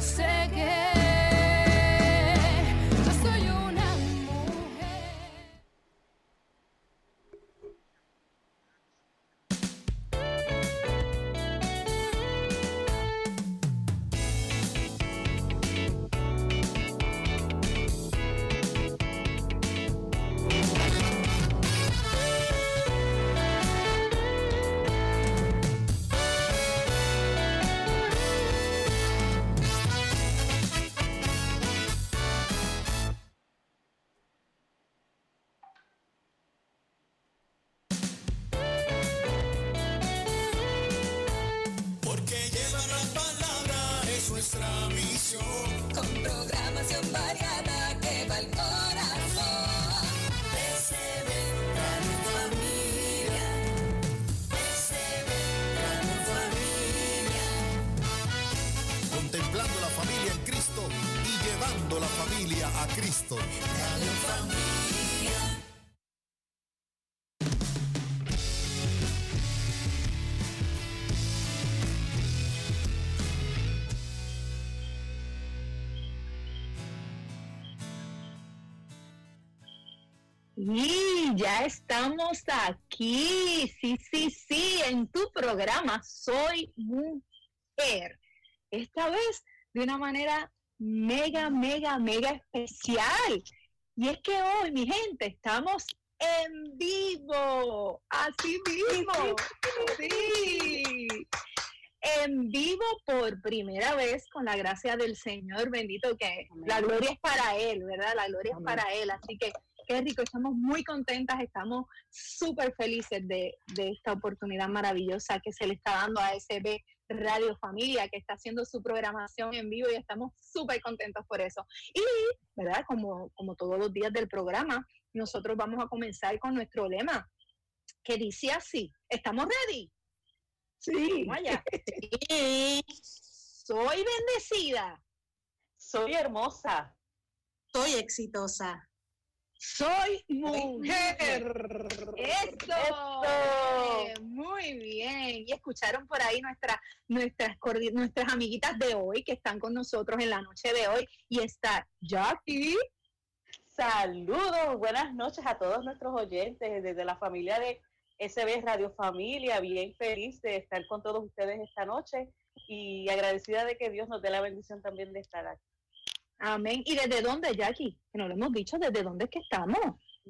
sé que Y ya estamos aquí, sí, sí, sí, en tu programa Soy Mujer. Esta vez de una manera mega, mega, mega especial. Y es que hoy, mi gente, estamos en vivo. Así mismo. Sí. En vivo por primera vez con la gracia del Señor bendito que la gloria es para Él, ¿verdad? La gloria es para Él. Así que qué rico, estamos muy contentas, estamos súper felices de, de esta oportunidad maravillosa que se le está dando a SB Radio Familia, que está haciendo su programación en vivo y estamos súper contentos por eso. Y, ¿verdad? Como, como todos los días del programa, nosotros vamos a comenzar con nuestro lema, que dice así, ¿estamos ready? Sí, allá. Sí. Soy bendecida. soy hermosa. Soy exitosa. Soy mujer. Eso. Eso. Muy bien. Y escucharon por ahí nuestra, nuestras, nuestras amiguitas de hoy que están con nosotros en la noche de hoy. Y está Jackie. Saludos, buenas noches a todos nuestros oyentes desde la familia de SB Radio Familia. Bien feliz de estar con todos ustedes esta noche y agradecida de que Dios nos dé la bendición también de estar aquí. Amén. ¿Y desde dónde, Jackie? Que no lo hemos dicho, ¿desde dónde es que estamos?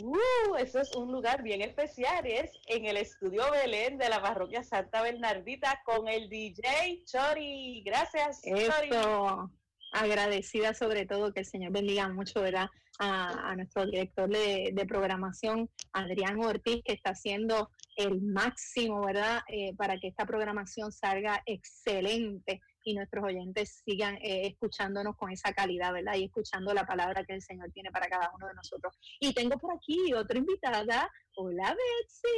Uh, eso es un lugar bien especial, es en el estudio Belén de la parroquia Santa Bernardita con el DJ Chori. Gracias, Chori. Eso. Agradecida sobre todo que el Señor bendiga mucho, ¿verdad? A, a nuestro director de, de programación, Adrián Ortiz, que está haciendo el máximo, ¿verdad? Eh, para que esta programación salga excelente y nuestros oyentes sigan eh, escuchándonos con esa calidad, ¿verdad? Y escuchando la palabra que el Señor tiene para cada uno de nosotros. Y tengo por aquí otra invitada. Hola, Betsy.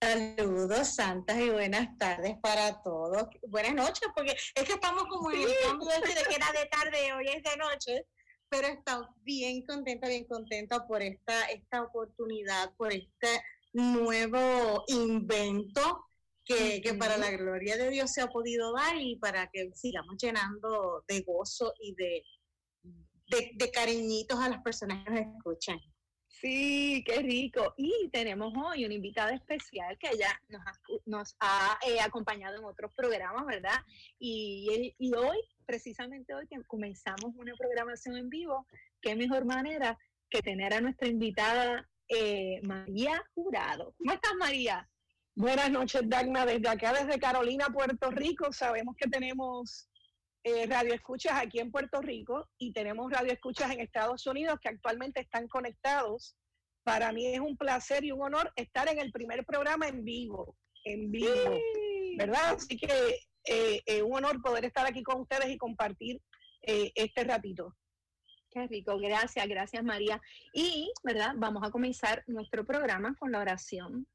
Saludos, santas y buenas tardes para todos. Buenas noches, porque es que estamos como en el cambio de que era de tarde, hoy es de noche, pero estamos bien contenta, bien contenta por esta, esta oportunidad, por este nuevo invento que, que para la gloria de Dios se ha podido dar y para que sigamos llenando de gozo y de, de, de cariñitos a las personas que nos escuchan. Sí, qué rico. Y tenemos hoy una invitada especial que ella nos ha, nos ha eh, acompañado en otros programas, ¿verdad? Y, el- y hoy, precisamente hoy que comenzamos una programación en vivo, qué mejor manera que tener a nuestra invitada eh, María Jurado. ¿Cómo estás, María? Buenas noches, Dagna, desde acá, desde Carolina, Puerto Rico. Sabemos que tenemos eh, radioescuchas aquí en Puerto Rico y tenemos radioescuchas en Estados Unidos que actualmente están conectados. Para mí es un placer y un honor estar en el primer programa en vivo, en vivo, ¿verdad? Así que eh, eh, un honor poder estar aquí con ustedes y compartir eh, este ratito. Qué rico, gracias, gracias María. Y, ¿verdad? Vamos a comenzar nuestro programa con la oración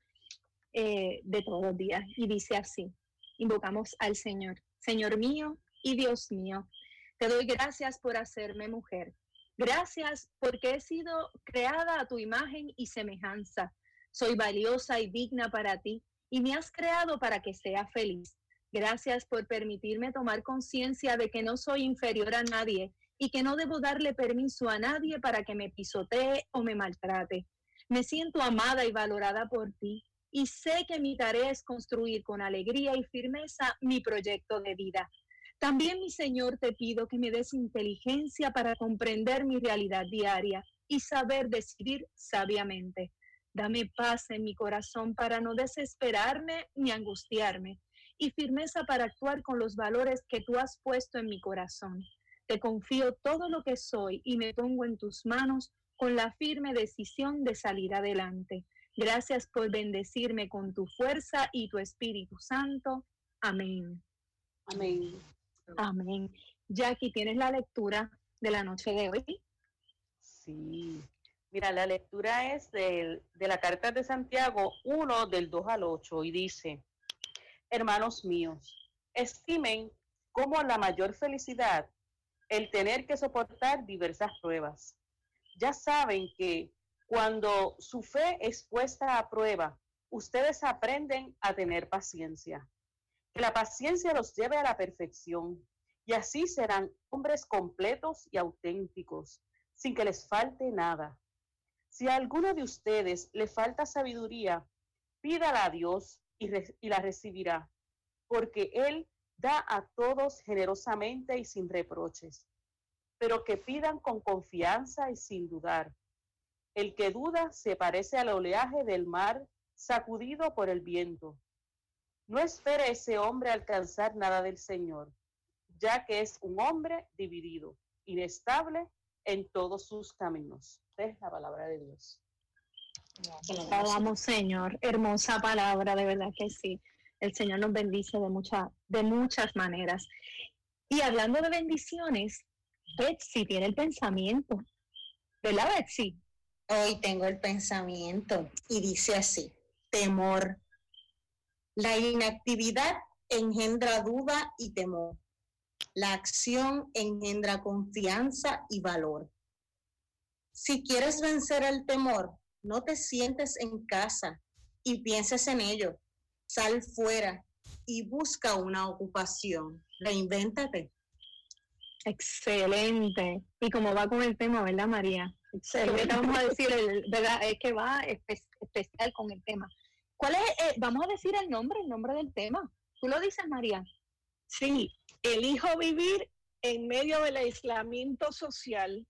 eh, de todos los días. Y dice así, invocamos al Señor, Señor mío y Dios mío, te doy gracias por hacerme mujer. Gracias porque he sido creada a tu imagen y semejanza. Soy valiosa y digna para ti y me has creado para que sea feliz. Gracias por permitirme tomar conciencia de que no soy inferior a nadie y que no debo darle permiso a nadie para que me pisotee o me maltrate. Me siento amada y valorada por ti y sé que mi tarea es construir con alegría y firmeza mi proyecto de vida. También, mi Señor, te pido que me des inteligencia para comprender mi realidad diaria y saber decidir sabiamente. Dame paz en mi corazón para no desesperarme ni angustiarme y firmeza para actuar con los valores que tú has puesto en mi corazón. Te confío todo lo que soy y me pongo en tus manos con la firme decisión de salir adelante. Gracias por bendecirme con tu fuerza y tu Espíritu Santo. Amén. Amén. Amén. Jackie, ¿tienes la lectura de la noche de hoy? Sí. Mira, la lectura es del- de la carta de Santiago 1 del 2 al 8 y dice, hermanos míos, estimen como la mayor felicidad el tener que soportar diversas pruebas. Ya saben que cuando su fe es puesta a prueba, ustedes aprenden a tener paciencia. Que la paciencia los lleve a la perfección y así serán hombres completos y auténticos, sin que les falte nada. Si a alguno de ustedes le falta sabiduría, pídala a Dios y, y la recibirá, porque Él da a todos generosamente y sin reproches, pero que pidan con confianza y sin dudar. El que duda se parece al oleaje del mar sacudido por el viento. No espere ese hombre alcanzar nada del Señor, ya que es un hombre dividido, inestable en todos sus caminos. Es la palabra de Dios. Alabamos, Señor. Hermosa palabra, de verdad que sí. El Señor nos bendice de, mucha, de muchas maneras. Y hablando de bendiciones, Betsy tiene el pensamiento. ¿Verdad, Betsy? Hoy tengo el pensamiento y dice así, temor. La inactividad engendra duda y temor. La acción engendra confianza y valor. Si quieres vencer el temor, no te sientes en casa y pienses en ello. Sal fuera y busca una ocupación. Reinvéntate. Excelente. Y como va con el tema, ¿verdad, María? Excelente. Vamos a decir, el- ¿verdad? Es que va espe- especial con el tema. ¿Cuál es? eh, vamos a decir el nombre, el nombre del tema. ¿Tú lo dices, María? Sí, elijo vivir en medio del aislamiento social,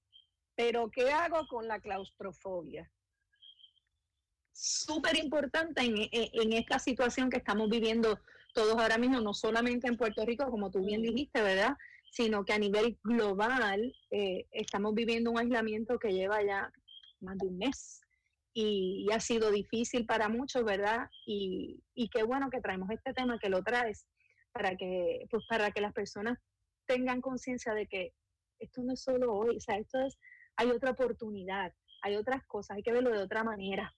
pero ¿qué hago con la claustrofobia? súper importante en, en- en esta situación que estamos viviendo todos ahora mismo, no solamente en Puerto Rico, como tú bien dijiste, ¿verdad? Sino que a nivel global eh, estamos viviendo un aislamiento que lleva ya más de un mes y, y ha sido difícil para muchos, ¿verdad? Y, y qué bueno que traemos este tema, que lo traes, para que, pues para que las personas tengan conciencia de que esto no es solo hoy, o sea, esto es, hay otra oportunidad, hay otras cosas, hay que verlo de otra manera.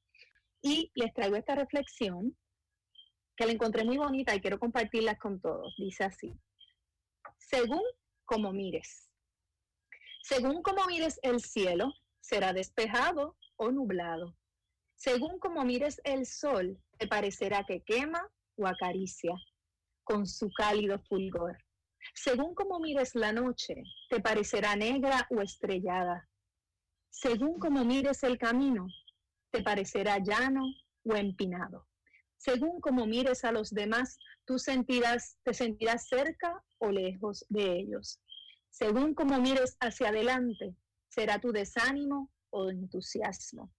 Y les traigo esta reflexión que la encontré muy bonita y quiero compartirla con todos. Dice así, según como mires, según como mires el cielo, será despejado o nublado. Según como mires el sol, te parecerá que quema o acaricia con su cálido fulgor. Según como mires la noche, te parecerá negra o estrellada. Según como mires el camino, te parecerá llano o empinado. Según como mires a los demás, tú sentirás, te sentirás cerca o lejos de ellos. Según como mires hacia adelante, será tu desánimo o entusiasmo.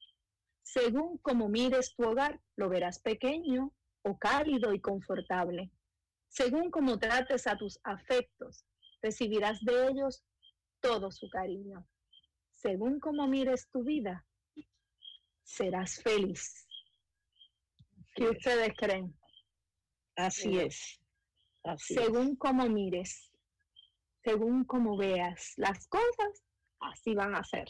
Según como mires tu hogar, lo verás pequeño o cálido y confortable. Según como trates a tus afectos, recibirás de ellos todo su cariño. Según como mires tu vida, serás feliz. ¿Qué ustedes creen? Así es. Así es. Según como mires, según como veas las cosas, así van a ser.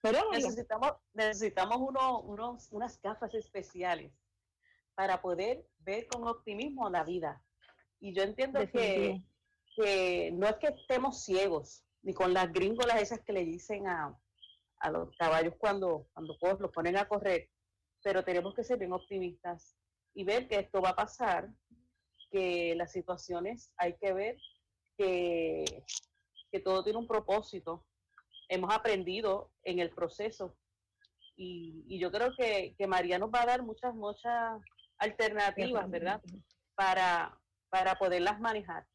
Pero Necesitamos, necesitamos uno- unos, unas gafas especiales para poder ver con optimismo la vida. Y yo entiendo que, que no es que estemos ciegos, ni con las gringolas esas que le dicen a, a los caballos cuando, cuando los ponen a correr, pero tenemos que ser bien optimistas y ver que esto va a pasar, que las situaciones hay que ver que, que todo tiene un propósito. Hemos aprendido en el proceso y, y yo creo que, que María nos va a dar muchas, muchas alternativas, ¿verdad? Para, para poderlas manejar.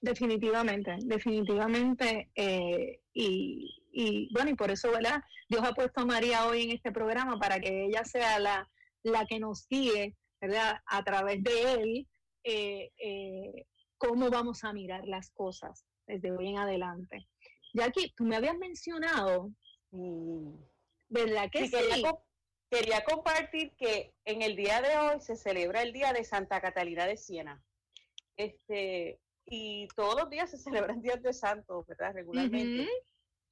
Definitivamente, definitivamente. eh, y, y bueno, y por eso, ¿verdad? Dios ha puesto a María hoy en este programa para que ella sea la, la que nos guíe, ¿verdad? A través de él, eh, eh, cómo vamos a mirar las cosas desde hoy en adelante. Jackie, tú me habías mencionado, Y, ¿verdad que Sí, sí? quería, quería compartir que en el día de hoy se celebra el Día de Santa Catalina de Siena. Este, y todos los días se celebran días de santos, ¿verdad? Regularmente.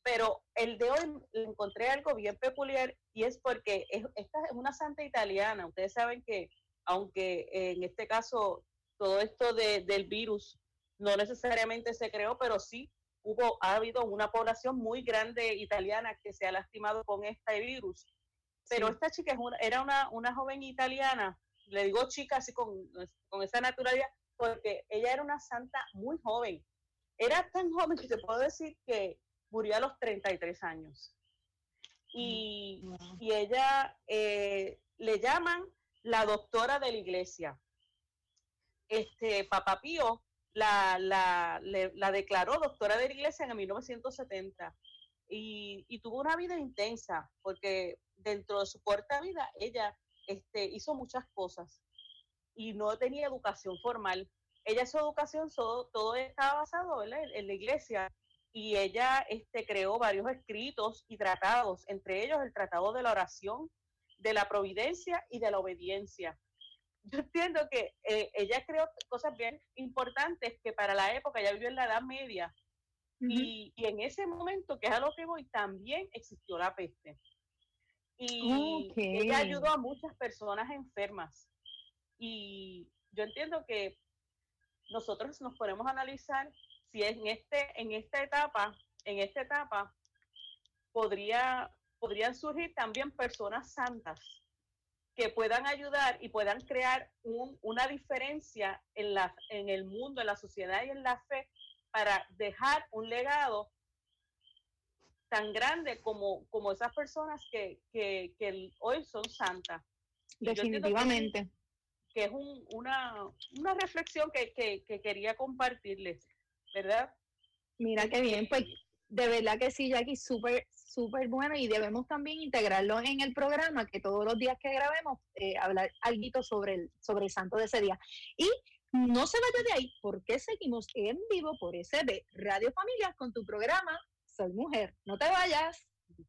Pero el de hoy le encontré algo bien peculiar y es porque es- esta es una santa italiana. Ustedes saben que, aunque en este caso todo esto de- del virus no necesariamente se creó, pero sí hubo, ha habido una población muy grande italiana que se ha lastimado con este virus. Pero Sí. esta chica es una- era una, una joven italiana, le digo chica así con, con esa naturalidad, porque ella era una santa muy joven. Era tan joven que te puedo decir que murió a los 33 años. Y, y ella eh, le llaman la doctora de la iglesia. Este Papa Pío la, la, le- la declaró doctora de la iglesia en 1970 y, y tuvo una vida intensa porque dentro de su corta vida ella este, hizo muchas cosas y no tenía educación formal. Ella su educación todo, todo estaba basado en, en la iglesia y ella este, creó varios escritos y tratados, entre ellos el tratado de la oración, de la providencia y de la obediencia. Yo entiendo que eh, ella creó cosas bien importantes que para la época, ella vivió en la Edad Media, Ujú. y, y en ese momento, que es a lo que voy, también existió la peste. Y Ok. ella ayudó a muchas personas enfermas. Y yo entiendo que nosotros nos podemos analizar si en, este, en esta etapa, en esta etapa, podría, podrían surgir también personas santas que puedan ayudar y puedan crear un- una diferencia en, la, en el mundo, en la sociedad y en la fe para dejar un legado tan grande como, como esas personas que, que, que hoy son santas. Definitivamente. Que es un- una, una reflexión que, que- que quería compartirles, ¿verdad? Mira qué bien, pues de verdad que sí, Jackie, súper, súper bueno y debemos también integrarlo en el programa, que todos los días que grabemos, eh, hablar algo sobre el, sobre el santo de ese día. Y no se vaya de ahí, porque seguimos en vivo por SB Radio Familia con tu programa Soy Mujer. No te vayas.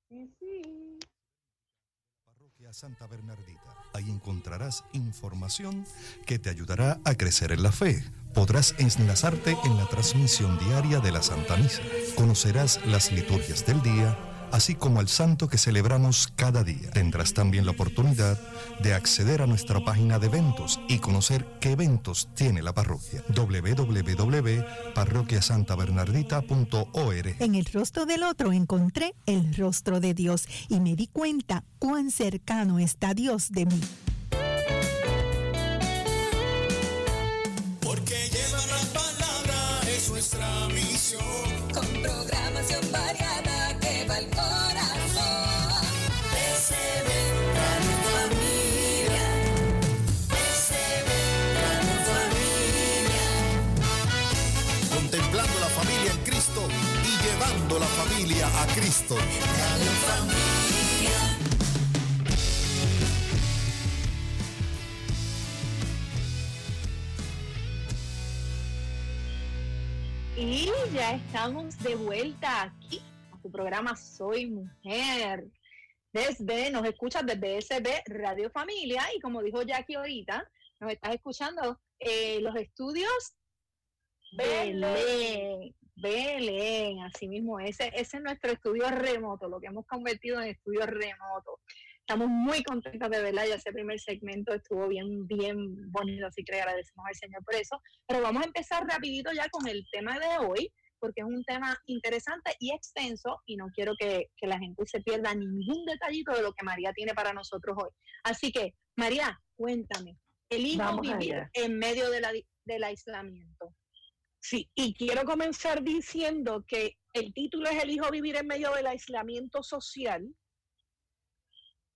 Sí, sí. Parroquia Santa Bernardita. Ahí encontrarás información que te ayudará a crecer en la fe. Podrás enlazarte en la transmisión diaria de la Santa Misa. Conocerás las liturgias del día, así como al santo que celebramos cada día. Tendrás también la oportunidad de acceder a nuestra página de eventos y conocer qué eventos tiene la parroquia. www.parroquiasantabernardita.org En el rostro del otro encontré el rostro de Dios y me di cuenta cuán cercano está Dios de mí. Cristo. Y ya estamos de vuelta aquí a tu programa Soy Mujer. Desde, nos escuchas desde SB Radio Familia y como dijo Jackie ahorita, nos estás escuchando eh, los estudios Belén. Belén, así mismo, ese, ese es nuestro estudio remoto, lo que hemos convertido en estudio remoto. Estamos muy contentos de verdad, ya ese primer segmento estuvo bien, bien bonito, así que le agradecemos al Señor por eso. Pero vamos a empezar rapidito ya con el tema de hoy, porque es un tema interesante y extenso y no quiero que, que la gente se pierda ningún detallito de lo que María tiene para nosotros hoy. Así que, María, Cuéntame. Elijo Vamos vivir allá. en medio de la del aislamiento. Sí, y quiero comenzar diciendo que el título es Elijo vivir en medio del aislamiento social,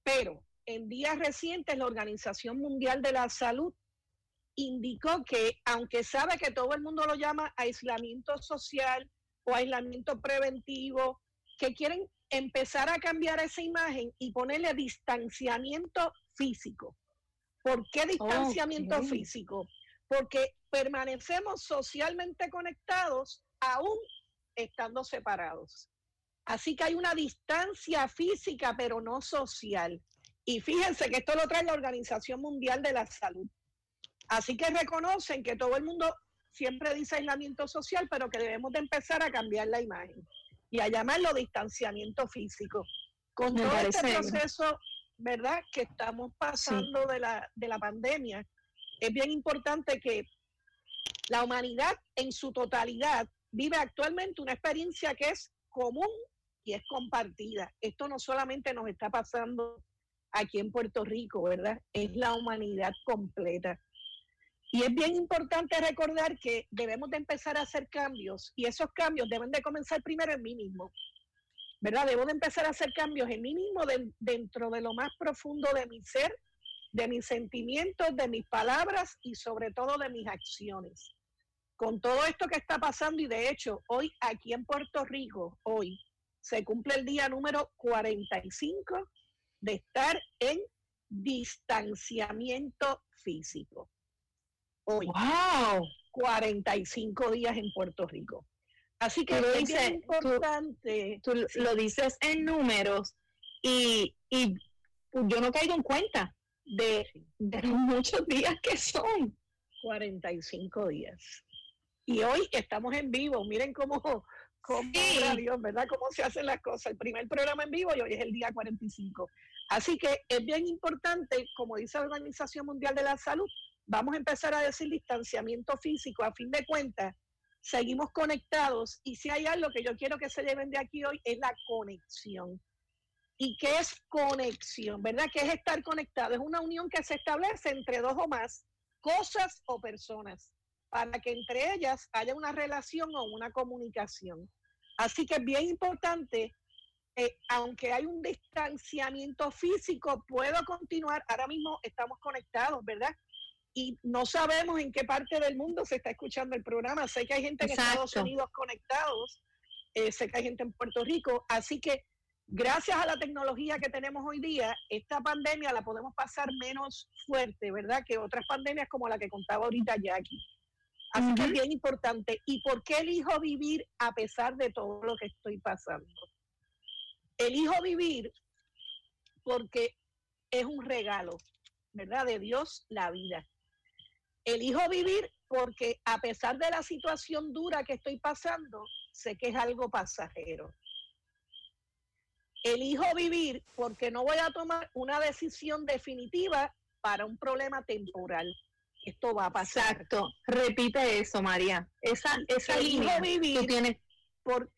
pero en días recientes la Organización Mundial de la Salud indicó que aunque sabe que todo el mundo lo llama aislamiento social o aislamiento preventivo, que quieren empezar a cambiar esa imagen y ponerle distanciamiento físico. ¿Por qué distanciamiento físico? Porque permanecemos socialmente conectados aún estando separados. Así que hay una distancia física, pero no social. Y fíjense que esto lo trae la Organización Mundial de la Salud. Así que reconocen que todo el mundo siempre dice aislamiento social, pero que debemos de empezar a cambiar la imagen y a llamarlo distanciamiento físico. Con Me todo este proceso, ¿verdad?, que estamos pasando de, la, de la pandemia, es bien importante que la humanidad en su totalidad vive actualmente una experiencia que es común y es compartida. Esto no solamente nos está pasando aquí en Puerto Rico, ¿verdad? Es la humanidad completa. Y es bien importante recordar que debemos de empezar a hacer cambios y esos cambios deben de comenzar primero en mí mismo, ¿verdad? Debo de empezar a hacer cambios en mí mismo de- dentro de lo más profundo de mi ser, de mis sentimientos, de mis palabras y sobre todo de mis acciones. Con todo esto que está pasando y de hecho hoy aquí en Puerto Rico, hoy se cumple el día número 45 de estar en distanciamiento físico. Hoy. ¡Wow! 45 días en Puerto Rico. Así que lo es dices, tú- importante. Tú lo dices en números y, y yo no caigo en cuenta de, de los muchos días que son. 45 días. Y hoy estamos en vivo. Miren cómo, cómo Sí. Dios, ¿verdad? Cómo se hacen las cosas. El primer programa en vivo y hoy es el día 45. Así que es bien importante, como dice la Organización Mundial de la Salud, vamos a empezar a decir distanciamiento físico. A fin de cuentas, seguimos conectados y si hay algo que yo quiero que se lleven de aquí hoy es la conexión. ¿Y qué es conexión? ¿Verdad? ¿Qué es estar conectado? Es una unión que se establece entre dos o más cosas o personas para que entre ellas haya una relación o una comunicación. Así que es bien importante, eh, aunque hay un distanciamiento físico, puedo continuar. Ahora mismo estamos conectados, ¿verdad? Y no sabemos en qué parte del mundo se está escuchando el programa. Sé que hay gente en Estados. Unidos conectados, eh, sé que hay gente en Puerto Rico. Así que gracias a la tecnología que tenemos hoy día, esta pandemia la podemos pasar menos fuerte, ¿verdad? Que otras pandemias como la que contaba ahorita Jackie. Así que es bien importante. ¿Y por qué elijo vivir a pesar de todo lo que estoy pasando? Elijo vivir porque es un regalo, ¿verdad? De Dios la vida. Elijo vivir porque a pesar de la situación dura que estoy pasando, sé que es algo pasajero. Elijo vivir porque no voy a tomar una decisión definitiva para un problema temporal. Esto va a pasar. Exacto. Repite eso, María. Esa, esa Elijo línea vivir tú tienes. por-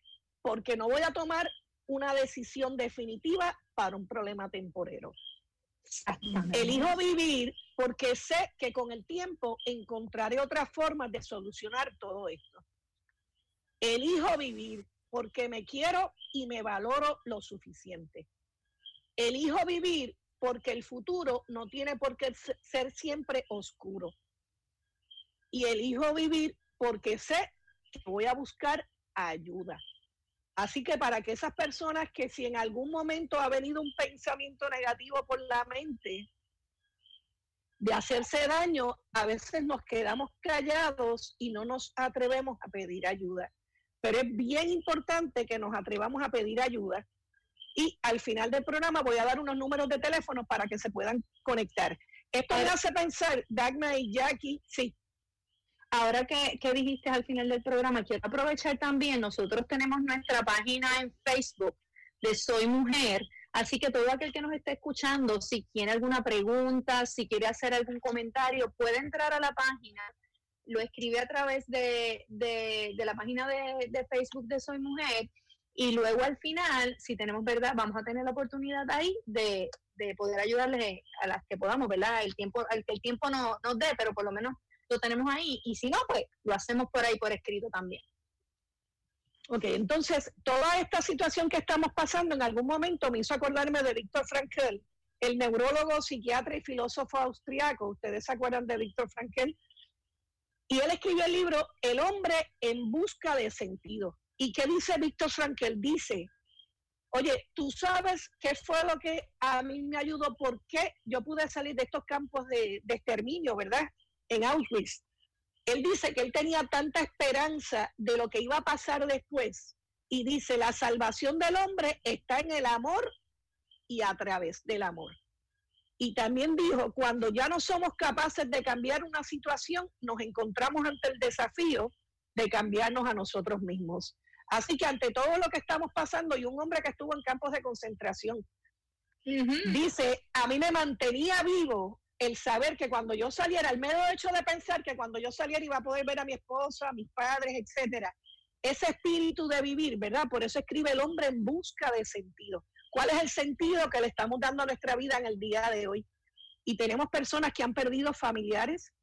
porque no voy a tomar una decisión definitiva para un problema temporero. Elijo vivir porque sé que con el tiempo encontraré otras formas de solucionar todo esto. Elijo vivir porque me quiero y me valoro lo suficiente. Elijo vivir porque el futuro no tiene por qué se- ser siempre oscuro. Y elijo vivir porque sé que voy a buscar ayuda. Así que para que esas personas que si en algún momento ha venido un pensamiento negativo por la mente de hacerse daño, a veces nos quedamos callados y no nos atrevemos a pedir ayuda. Pero es bien importante que nos atrevamos a pedir ayuda. Y al final del programa voy a dar unos números de teléfono para que se puedan conectar. Esto me hace pensar, Dagna y Jackie, sí, Ahora que, que dijiste al final del programa, quiero aprovechar también, nosotros tenemos nuestra página en Facebook de Soy Mujer, así que todo aquel que nos esté escuchando, si tiene alguna pregunta, si quiere hacer algún comentario, puede entrar a la página, lo escribe a través de, de- la página de, de Facebook de Soy Mujer y luego al final, si tenemos verdad, vamos a tener la oportunidad ahí de, de poder ayudarles a las que podamos, ¿verdad? El tiempo, el que el tiempo no, nos dé, pero por lo menos lo tenemos ahí. Y si no, pues lo hacemos por ahí por escrito también. Ok, entonces toda esta situación que estamos pasando en algún momento me hizo acordarme de Víctor Frankl, el neurólogo, psiquiatra y filósofo austriaco. Ustedes se acuerdan de Víctor Frankl. Y él escribió el libro El hombre en busca de sentido. ¿Y qué dice Víctor Frankl? Dice, oye, tú sabes qué fue lo que a mí me ayudó, por qué yo pude salir de estos campos de, de exterminio, ¿verdad? En Auschwitz él dice que él tenía tanta esperanza de lo que iba a pasar después y dice, la salvación del hombre está en el amor y a través del amor. Y también dijo, cuando ya no somos capaces de cambiar una situación, nos encontramos ante el desafío de cambiarnos a nosotros mismos. Así que ante todo lo que estamos pasando, y un hombre que estuvo en campos de concentración, dice, a mí me mantenía vivo el saber que cuando yo saliera, el mero hecho de pensar que cuando yo saliera iba a poder ver a mi esposa, a mis padres, etcétera, ese espíritu de vivir, ¿verdad? Por eso escribe el hombre en busca de sentido. ¿Cuál es el sentido que le estamos dando a nuestra vida en el día de hoy? Y tenemos personas que han perdido familiares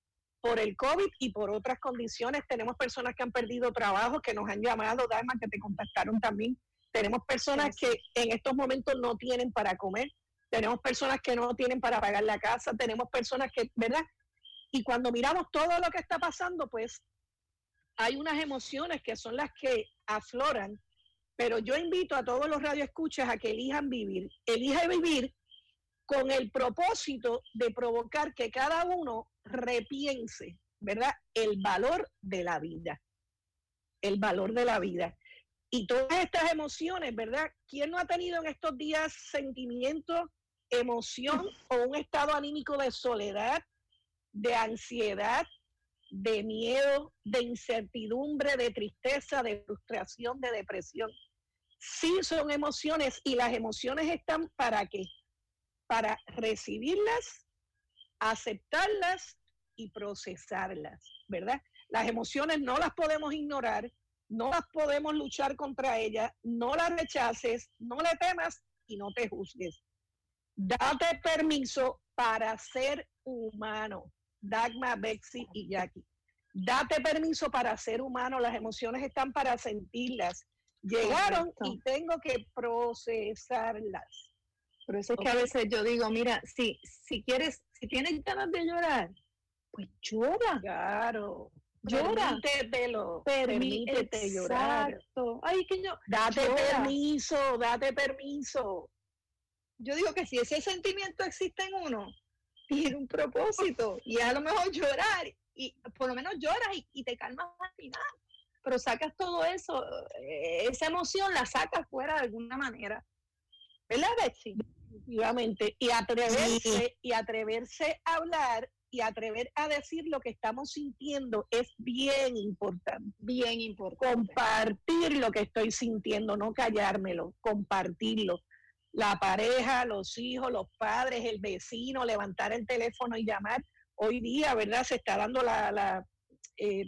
por el COVID y por otras condiciones. Tenemos personas que han perdido trabajo, que nos han llamado, Dharma, que te contactaron también. Tenemos personas que en estos momentos no tienen para comer tenemos personas que no tienen para pagar la casa, tenemos personas que, ¿verdad? Y cuando miramos todo lo que está pasando, pues hay unas emociones que son las que afloran, pero yo invito a todos los radioescuchas a que elijan vivir, elijan vivir con el propósito de provocar que cada uno repiense, ¿verdad? El valor de la vida, el valor de la vida. Y todas estas emociones, ¿verdad? ¿Quién no ha tenido en estos días sentimientos emoción o un estado anímico de soledad, de ansiedad, de miedo, de incertidumbre, de tristeza, de frustración, de depresión. Sí son emociones y las emociones están para qué? Para recibirlas, aceptarlas y procesarlas, ¿verdad? Las emociones no las podemos ignorar, no las podemos luchar contra ellas, no las rechaces, no le temas y no te juzgues. Date permiso para ser humano. Dagma, Bexy y Jackie. Date permiso para ser humano. Las emociones están para sentirlas. Llegaron y tengo que procesarlas. Por eso es que a veces yo digo, mira, si, si quieres, si tienes ganas de llorar, pues llora. Claro. Llora. Permítetelo. Permí- Permítete llorar. Exacto. Ay, que yo, Date Llora. permiso, date permiso. yo digo que si ese sentimiento existe en uno, tiene un propósito y a lo mejor llorar y por lo menos lloras y, y te calmas al final, pero sacas todo eso, eh, esa emoción la sacas fuera de alguna manera. ¿Verdad, Betsy? Efectivamente. Y atreverse, y atreverse a hablar y atrever a decir lo que estamos sintiendo es bien importante. Bien importante. Compartir lo que estoy sintiendo, no callármelo, compartirlo. La pareja, los hijos, los padres, el vecino, levantar el teléfono y llamar. Hoy día, ¿verdad? Se está dando la, la, eh,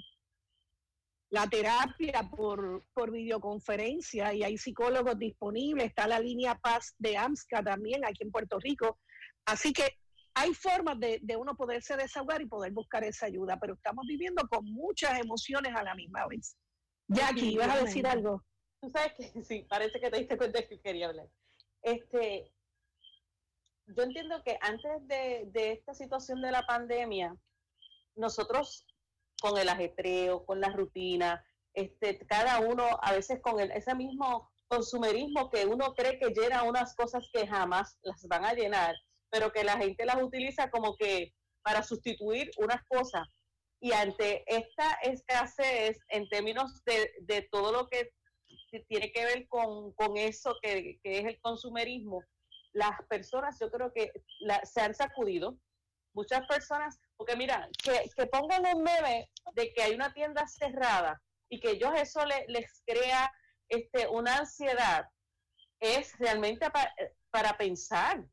la terapia por, por videoconferencia y hay psicólogos disponibles. Está la línea Paz de AMSCA también aquí en Puerto Rico. Así que hay formas de, de uno poderse desahogar y poder buscar esa ayuda, pero estamos viviendo con muchas emociones a la misma vez. Jackie, ¿vas a decir algo? Tú sabes que sí, parece que te diste cuenta que quería hablar. Este, yo entiendo que antes de, de esta situación de la pandemia, nosotros con el ajetreo, con la rutina, este, cada uno a veces con el, ese mismo consumerismo que uno cree que llena unas cosas que jamás las van a llenar, pero que la gente las utiliza como que para sustituir unas cosas. Y ante esta escasez en términos de, de todo lo que tiene que ver con, con eso que, que es el consumerismo, las personas yo creo que la- se han sacudido. Muchas personas, porque mira, que, que pongan un meme de que hay una tienda cerrada y que ellos eso le- les crea este, una ansiedad, es realmente pa- para pensar.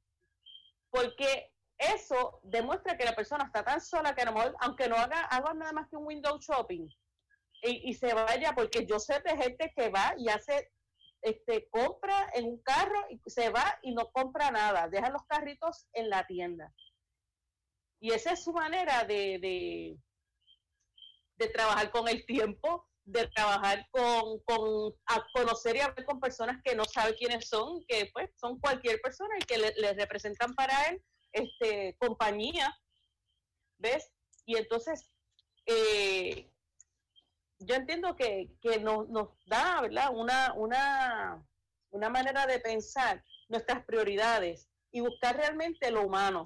Porque eso demuestra que la persona está tan sola que a lo mejor, aunque no haga, haga nada más que un window shopping, y, y se vaya, porque yo sé de gente que va y hace este, compra en un carro y se va y no compra nada, deja los carritos en la tienda. Y esa es su manera de, de, trabajar con el tiempo, de trabajar con, con conocer y hablar con personas que no sabe quiénes son, que pues son cualquier persona y que le representan para él este compañía, ¿ves? Y entonces eh, yo entiendo que, que nos, nos da, ¿verdad? Una, una, una manera de pensar nuestras prioridades y buscar realmente lo humano,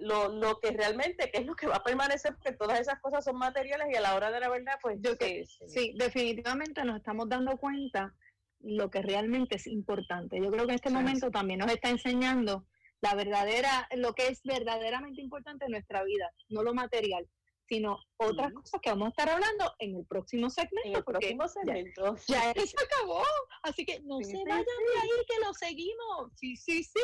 lo, lo que realmente, que es lo que va a permanecer, porque todas esas cosas son materiales y a la hora de la verdad, pues Yo se- se- Sí, definitivamente nos estamos dando cuenta lo que realmente es importante. Yo creo que en este Sí. momento también nos está enseñando la verdadera, lo que es verdaderamente importante en nuestra vida, no lo material, sino otras Sí. cosas que vamos a estar hablando en el próximo segmento. en el próximo segmento. ya se acabó, así que no Sí, se sí, vayan de ahí que lo seguimos. Sí, sí, sí.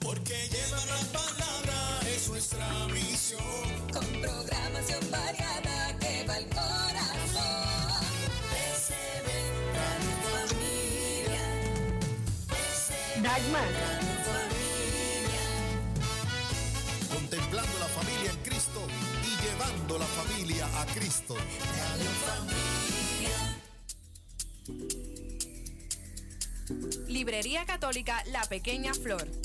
Porque lleva la palabra es nuestra misión. con programación variada que va al corazón. Dagmar, contemplando la familia en Cristo y llevando la familia a Cristo. Radio Familia. Librería Católica La Pequeña Flor.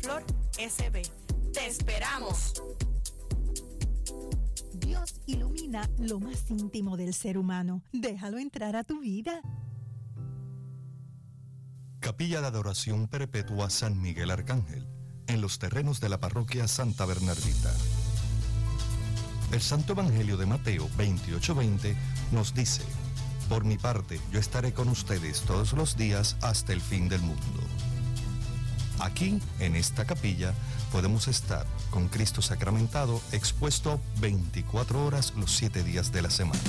Flor SB. ¡Te esperamos! Dios ilumina lo más íntimo del ser humano. Déjalo entrar a tu vida. Capilla de Adoración Perpetua San Miguel Arcángel, en los terrenos de la parroquia Santa Bernardita. El Santo Evangelio de Mateo 28:20 nos dice, Por mi parte, yo estaré con ustedes todos los días hasta el fin del mundo. Aquí, en esta capilla, podemos estar con Cristo sacramentado expuesto 24 horas los 7 días de la semana.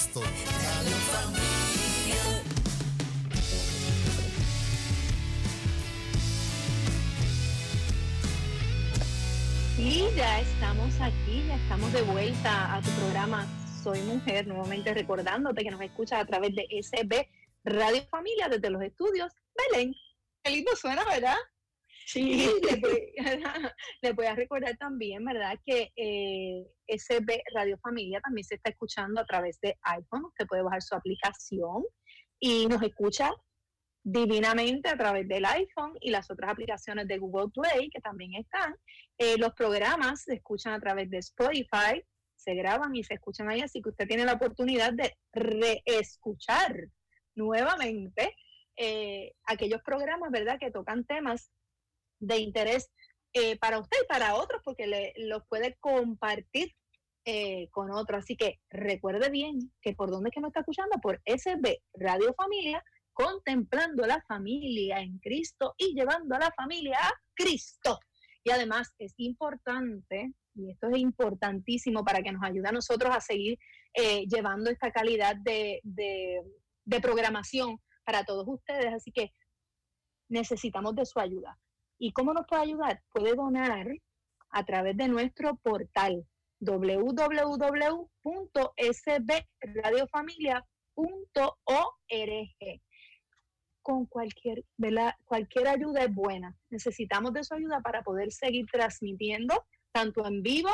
Cristo. Radio Familia. Y ya estamos aquí, ya estamos de vuelta a tu programa Soy Mujer, nuevamente recordándote que nos escuchas a través de SB Radio Familia desde los estudios Belén. Qué lindo suena, ¿verdad? Sí, le voy, le voy a recordar también, ¿verdad? Que eh, SB Radio Familia también se está escuchando a través de iPhone. Usted puede bajar su aplicación y nos escucha divinamente a través del iPhone y las otras aplicaciones de Google Play que también están. Eh, los programas se escuchan a través de Spotify, se graban y se escuchan ahí, así que usted tiene la oportunidad de reescuchar nuevamente eh, aquellos programas, ¿verdad?, que tocan temas de interés eh, para usted y para otros, porque le, los puede compartir eh, con otros. Así que recuerde bien que por dónde es que nos está escuchando, por SB Radio Familia, contemplando la familia en Cristo y llevando a la familia a Cristo. Y además es importante, y esto es importantísimo para que nos ayude a nosotros a seguir eh, llevando esta calidad de, de programación para todos ustedes. Así que necesitamos de su ayuda. ¿Y cómo nos puede ayudar? Puede donar a través de nuestro portal www.sbradiofamilia.org con cualquier, ¿verdad? cualquier ayuda es buena. Necesitamos de su ayuda para poder seguir transmitiendo, tanto en vivo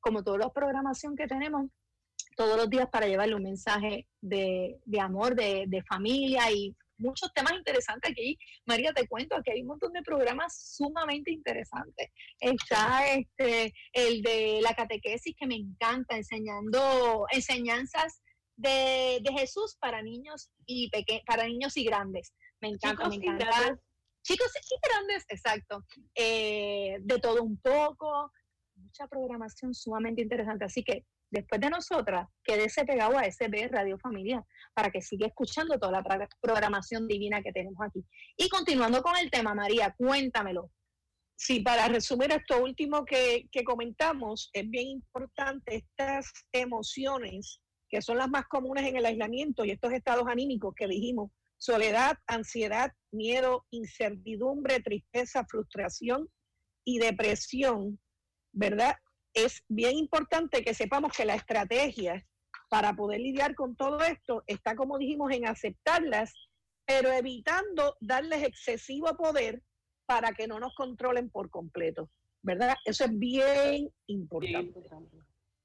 como toda la programación que tenemos todos los días para llevarle un mensaje de, amor, de, de familia y muchos temas interesantes aquí. María, te cuento que hay un montón de programas sumamente interesantes. Está este el de la catequesis que me encanta, enseñando enseñanzas de, de Jesús para niños y peque- para niños y grandes. Me encanta, Chicos me y encanta. grandes. Chicos y grandes, exacto. Eh, de todo un poco, mucha programación sumamente interesante. Así que después de nosotras, quédese pegado a SB Radio Familia para que siga escuchando toda la programación divina que tenemos aquí. Y continuando con el tema, María, cuéntamelo. Sí, para resumir esto último que, que comentamos, es bien importante estas emociones que son las más comunes en el aislamiento y estos estados anímicos que dijimos, soledad, ansiedad, miedo, incertidumbre, tristeza, frustración y depresión, ¿verdad? Es bien importante que sepamos que la estrategia para poder lidiar con todo esto está, como dijimos, en aceptarlas, pero evitando darles excesivo poder para que no nos controlen por completo, ¿verdad? Eso es bien importante.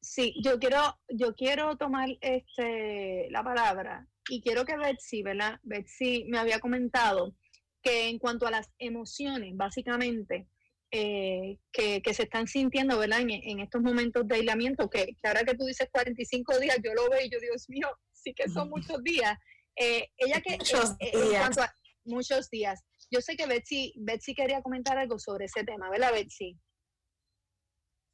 Sí, yo quiero, yo quiero tomar este la palabra y quiero que Betsy, ¿verdad? Betsy me había comentado que en cuanto a las emociones, básicamente, eh, que, que se están sintiendo, ¿verdad? En, en estos momentos de aislamiento, que, que ahora que tú dices 45 días, yo lo veo y yo, Dios mío, sí que son muchos días. Eh, ella que, Muchos eh, días. a- muchos días. Yo sé que Betsy, Betsy quería comentar algo sobre ese tema, ¿verdad, Betsy?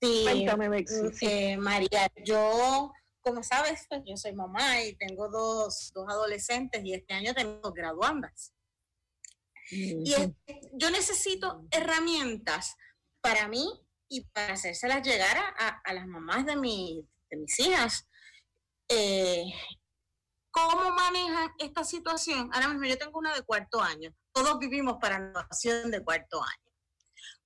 Sí, Cuéntame, Betsy, mm, sí. eh, María, yo, como sabes, pues yo soy mamá y tengo dos, dos adolescentes y este año tengo graduandas. Y es- yo necesito herramientas para mí y para hacérselas llegar a, a- las mamás de, mi- de mis hijas. Eh, ¿Cómo manejan esta situación? Ahora mismo yo tengo una de cuarto año. Todos vivimos para graduación de cuarto año.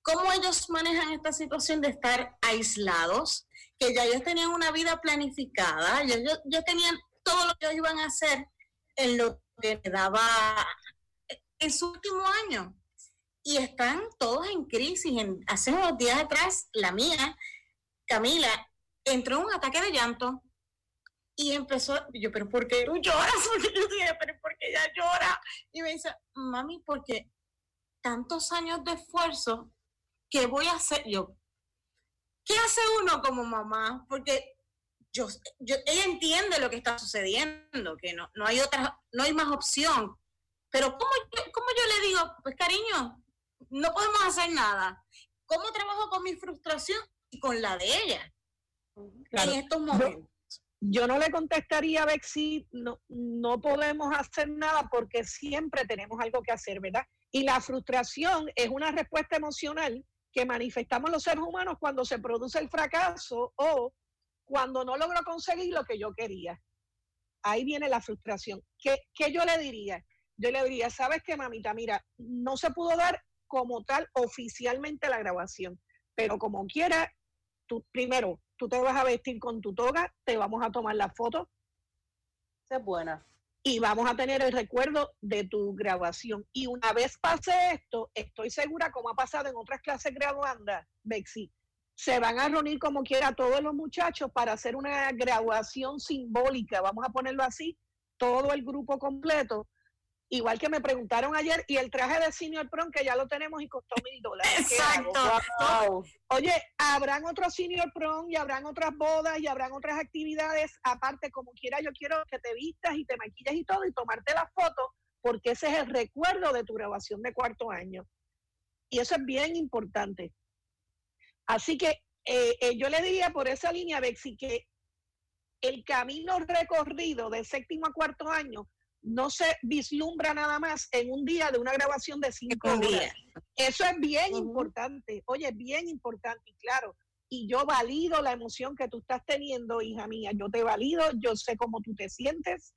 ¿Cómo ellos manejan esta situación de estar aislados? Que ya ellos tenían una vida planificada, ellos, ya tenían todo lo que ellos iban a hacer en lo que le daba en su último año. Y están todos en crisis. Hace unos días atrás, la mía, Camila, entró en un ataque de llanto y empezó, yo, pero ¿por qué tú lloras? Porque yo dije, ¿por qué ella llora? Y me dice, mami, porque tantos años de esfuerzo, ¿qué voy a hacer? Yo, ¿qué hace uno como mamá? Porque yo, yo, ella entiende lo que está sucediendo, que no, no hay otra, no hay más opción. Pero ¿cómo yo, cómo yo le digo, pues cariño, no podemos hacer nada? ¿Cómo trabajo con mi frustración y con la de ella Claro. en estos Yo- momentos? Yo no le contestaría a Bexi, no, no podemos hacer nada porque siempre tenemos algo que hacer, ¿verdad? Y la frustración es una respuesta emocional que manifestamos los seres humanos cuando se produce el fracaso o cuando no logro conseguir lo que yo quería. Ahí viene la frustración. ¿Qué, qué yo le diría? Yo le diría, ¿sabes qué, mamita? Mira, no se pudo dar como tal oficialmente la grabación, pero como quiera, tú primero, tú te vas a vestir con tu toga, te vamos a tomar la foto es buena. y vamos a tener el recuerdo de tu grabación. Y una vez pase esto, estoy segura, como ha pasado en otras clases graduandas, Bexi, se van a reunir como quiera todos los muchachos para hacer una graduación simbólica, vamos a ponerlo así, todo el grupo completo. Igual que me preguntaron ayer, y el traje de Senior Prom, que ya lo tenemos y costó mil dólares. Exacto. Wow. Oye, habrán otros senior prom y habrán otras bodas y habrán otras actividades. Aparte, como quiera, yo quiero que te vistas y te maquilles y todo y tomarte la foto, porque ese es el recuerdo de tu grabación de cuarto año. Y eso es bien importante. Así que eh, eh, yo le diría por esa línea, Bexi, que el camino recorrido de séptimo a cuarto año no se vislumbra nada más en un día de una grabación de cinco horas. día. Eso es bien importante, oye, bien importante, y claro. Y yo valido la emoción que tú estás teniendo, hija mía. Yo te valido, yo sé cómo tú te sientes,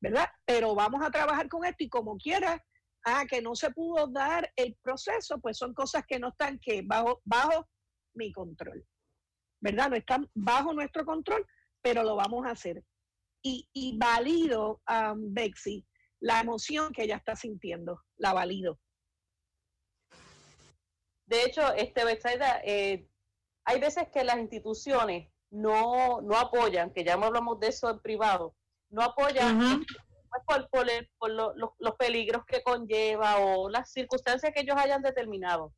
¿verdad? Pero vamos a trabajar con esto y como quieras, ah, que no se pudo dar el proceso, pues son cosas que no están que bajo, bajo mi control, ¿verdad? No están bajo nuestro control, pero lo vamos a hacer. Y, y valido, um, Bexi, la emoción que ella está sintiendo, la valido. De hecho, este Betsaida, eh, hay veces que las instituciones no, no apoyan, que ya hablamos de eso en privado, no apoyan estas por, por, el- por lo- lo- los peligros que conlleva o las circunstancias que ellos hayan determinado.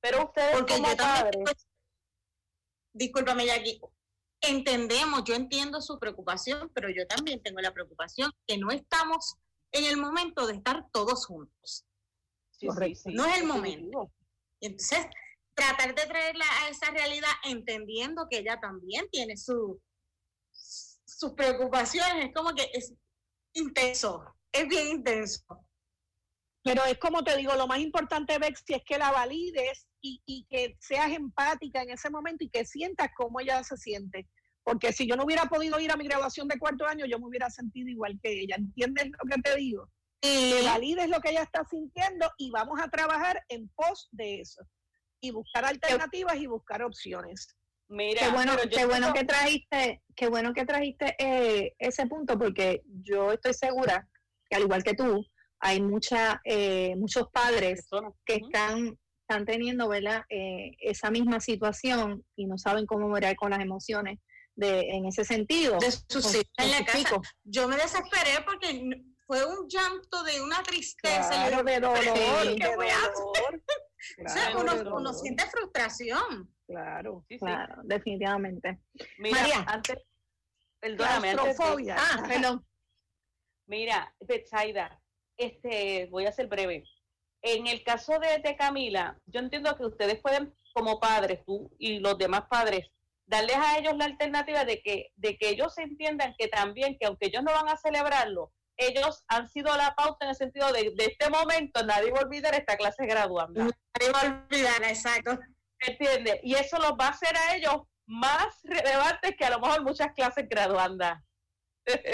Pero ustedes Porque como yo también, padres, pues, discúlpame, Jackie, entendemos, yo entiendo su preocupación, pero yo también tengo la preocupación que no estamos en el momento de estar todos juntos. Sí, sí, sí, no es el momento. Entonces, tratar de traerla a esa realidad entendiendo que ella también tiene su, sus preocupaciones, es como que es intenso, es bien intenso. Pero es como te digo, lo más importante, Bexy, es que la valides y, y que seas empática en ese momento y que sientas cómo ella se siente. Porque si yo no hubiera podido ir a mi graduación de cuarto año, yo me hubiera sentido igual que ella. ¿Entiendes lo que te digo? Que valides lo que ella está sintiendo y vamos a trabajar en pos de eso. Y buscar alternativas y buscar opciones. Mira, qué bueno, qué bueno que trajiste, qué bueno que trajiste eh, ese punto, porque yo estoy segura que al igual que tú, hay mucha, eh, muchos padres que están, están teniendo, ¿verdad? Eh, esa misma situación y no saben cómo morar con las emociones de, en ese sentido. de Con- hijos en la casa. Yo me desesperé porque fue un llanto de una tristeza. y Claro, de dolor. O sea, uno, siente frustración. Claro. Claro, definitivamente. Mira, María. antes, perdóname, antes de- Claustrofobia. Ah, perdón. Mira, Betsaida, este, voy a ser breve. En el caso de, de Camila, yo entiendo que ustedes pueden, como padres, tú y los demás padres, darles a ellos la alternativa de que, de que ellos entiendan que también, que aunque ellos no van a celebrarlo, ellos han sido la pauta en el sentido de, de este momento, nadie va a olvidar esta clase graduanda. Nadie va a olvidar, exacto. ¿Entiendes? Y eso los va a hacer a ellos más relevantes que a lo mejor muchas clases graduandas.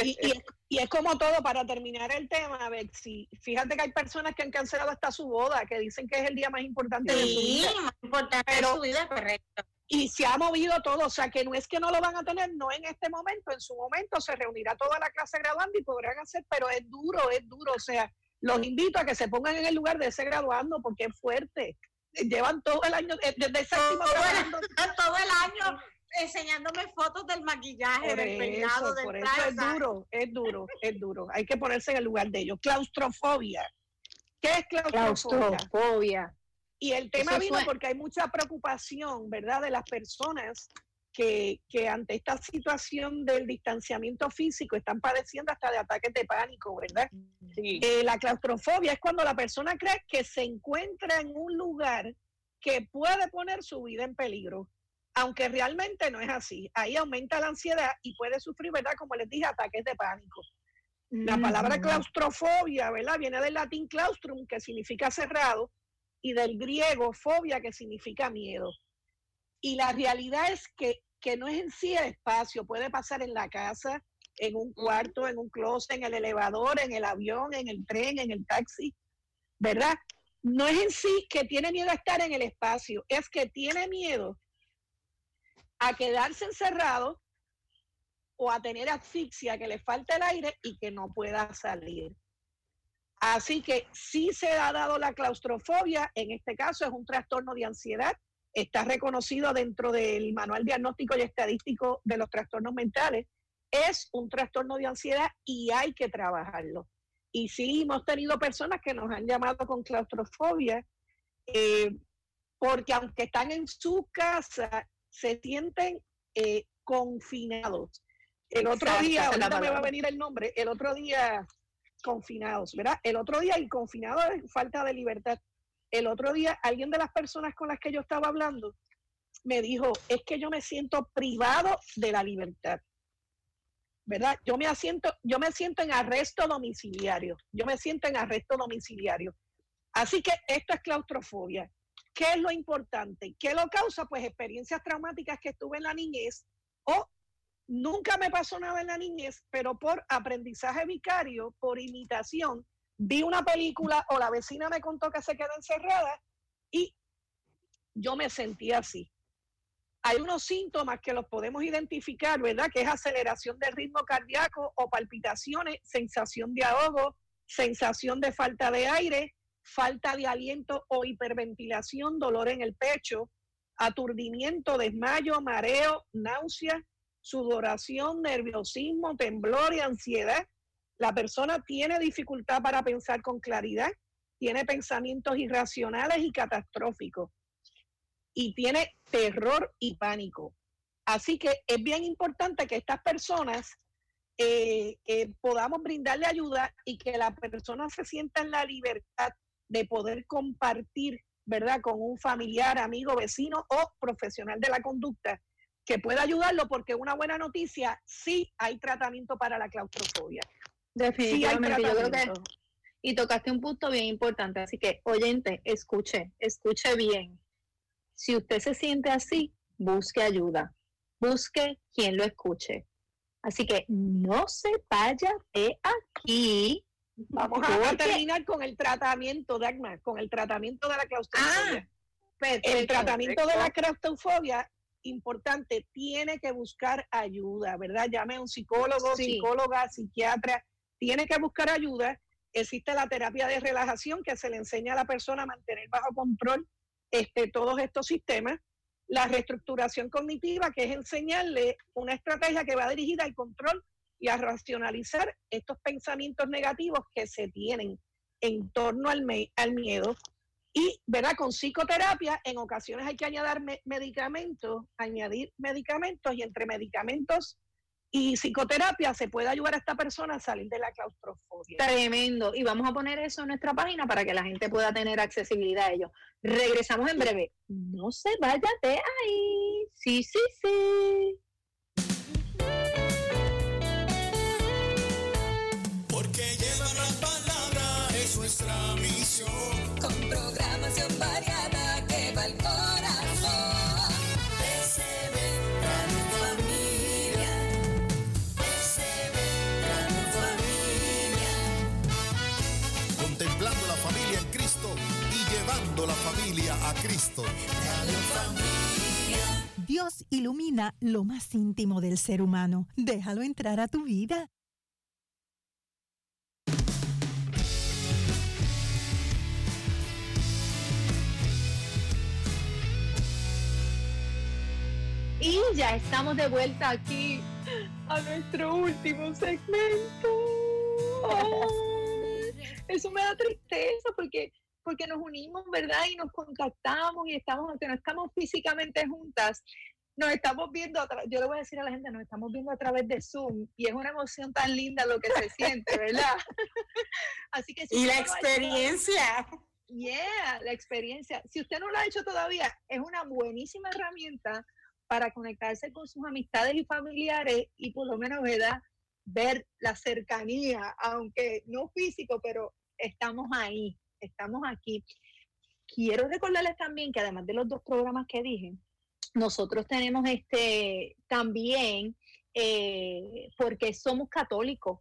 Y, y y es como todo, para terminar el tema, Bexy, fíjate que hay personas que han cancelado hasta su boda, que dicen que es el día más importante de su Sí, vida. más importante Pero- de su vida, correcto. Y se ha movido todo, o sea que no es que no lo van a tener, no en este momento, en su momento se reunirá toda la clase graduando y podrán hacer, pero es duro, es duro, o sea, los invito a que se pongan en el lugar de ese graduando porque es fuerte. Llevan todo el año, eh, desde séptimo Todo el- trabajando todo el año enseñándome fotos del maquillaje, Por del peinado, del por eso traje. es duro, es duro, es duro. Hay que ponerse en el lugar de ellos. Claustrofobia. ¿Qué es claustrofobia? Claustrofobia. Y el tema Eso vino suena- porque hay mucha preocupación, ¿verdad?, de las personas que, que ante esta situación del distanciamiento físico están padeciendo hasta de ataques de pánico, ¿verdad? Sí. Eh, la claustrofobia es cuando la persona cree que se encuentra en un lugar que puede poner su vida en peligro, aunque realmente no es así. Ahí aumenta la ansiedad y puede sufrir, ¿verdad? Como les dije, ataques de pánico. La palabra Ujú. claustrofobia, ¿verdad? Viene del latín claustrum, que significa cerrado, y del griego fobia, que significa miedo. Y la realidad es que, que no es en sí el espacio, puede pasar en la casa, en un cuarto, en un closet, en el elevador, en el avión, en el tren, en el taxi, ¿verdad? No es en sí que tiene miedo a estar en el espacio, es que tiene miedo a quedarse encerrado o a tener asfixia, que le falta el aire y que no pueda salir. Así que sí se ha dado la claustrofobia, en este caso es un trastorno de ansiedad, está reconocido dentro del Manual Diagnóstico y Estadístico de los Trastornos Mentales, es un trastorno de ansiedad y hay que trabajarlo. Y sí hemos tenido personas que nos han llamado con claustrofobia, eh, porque aunque están en su casa, se sienten eh, confinados. El otro día, ahorita me va a venir el nombre, el otro día confinados, ¿verdad? El otro día, y confinado es falta de libertad. El otro día, alguien de las personas con las que yo estaba hablando me dijo, es que yo me siento privado de la libertad. ¿Verdad? Yo me asiento, yo me siento en arresto domiciliario. Yo me siento en arresto domiciliario. Así que esto es claustrofobia. ¿Qué es lo importante? ¿Qué lo causa? Pues experiencias traumáticas que estuve en la niñez o nunca me pasó nada en la niñez, pero por aprendizaje vicario, por imitación, vi una película o la vecina me contó que se quedó encerrada y yo me sentí así. Hay unos síntomas que los podemos identificar, ¿verdad? Que es aceleración del ritmo cardíaco o palpitaciones, sensación de ahogo, sensación de falta de aire, falta de aliento o hiperventilación, dolor en el pecho, aturdimiento, desmayo, mareo, náusea, sudoración, nerviosismo, temblor y ansiedad. La persona tiene dificultad para pensar con claridad, tiene pensamientos irracionales y catastróficos y tiene terror y pánico. Así que es bien importante que estas personas eh, eh, podamos brindarle ayuda y que la persona se sienta en la libertad de poder compartir, ¿verdad?, con un familiar, amigo, vecino o profesional de la conducta que pueda ayudarlo, porque una buena noticia, sí hay tratamiento para la claustrofobia. Definitivamente, yo creo que y tocaste un punto bien importante, así que oyente, escuche, escuche bien. Si usted se siente así, busque ayuda, busque quien lo escuche. Así que no se vaya de aquí. Vamos a, terminar con el tratamiento, Dagmar, con el tratamiento de la claustrofobia. perfecto, el tratamiento de la claustrofobia, importante, tiene que buscar ayuda, ¿verdad? Llame a un psicólogo, Sí. psicóloga, psiquiatra, tiene que buscar ayuda. Existe la terapia de relajación que se le enseña a la persona a mantener bajo control este, todos estos sistemas. La reestructuración cognitiva, que es enseñarle una estrategia que va dirigida al control y a racionalizar estos pensamientos negativos que se tienen en torno al, me- al miedo. Y, ¿verdad? Con psicoterapia, en ocasiones hay que añadir me- medicamentos, añadir medicamentos y entre medicamentos y psicoterapia se puede ayudar a esta persona a salir de la claustrofobia. Tremendo. Y vamos a poner eso en nuestra página para que la gente pueda tener accesibilidad a ello. Regresamos en breve. No se vaya de ahí. Sí, sí, sí. Con programación variada que va al corazón. PCB Radio Familia. PCB Radio Familia. Contemplando la familia en Cristo y llevando la familia a Cristo. Radio Familia. Dios ilumina lo más íntimo del ser humano. Déjalo entrar a tu vida. Y ya estamos de vuelta aquí a nuestro último segmento. Ay, eso me da tristeza porque, porque nos unimos, ¿verdad? Y nos contactamos y estamos, aunque no estamos físicamente juntas, nos estamos viendo, a yo le voy a decir a la gente, nos estamos viendo a través de Zoom y es una emoción tan linda lo que se siente, ¿verdad? Así que si Y la ha hecho- experiencia. Yeah, la experiencia. Si usted no lo ha hecho todavía, es una buenísima herramienta para conectarse con sus amistades y familiares y por lo menos ver la cercanía, aunque no físico, pero estamos ahí, estamos aquí. Quiero recordarles también que además de los dos programas que dije, nosotros tenemos este también eh, porque somos católicos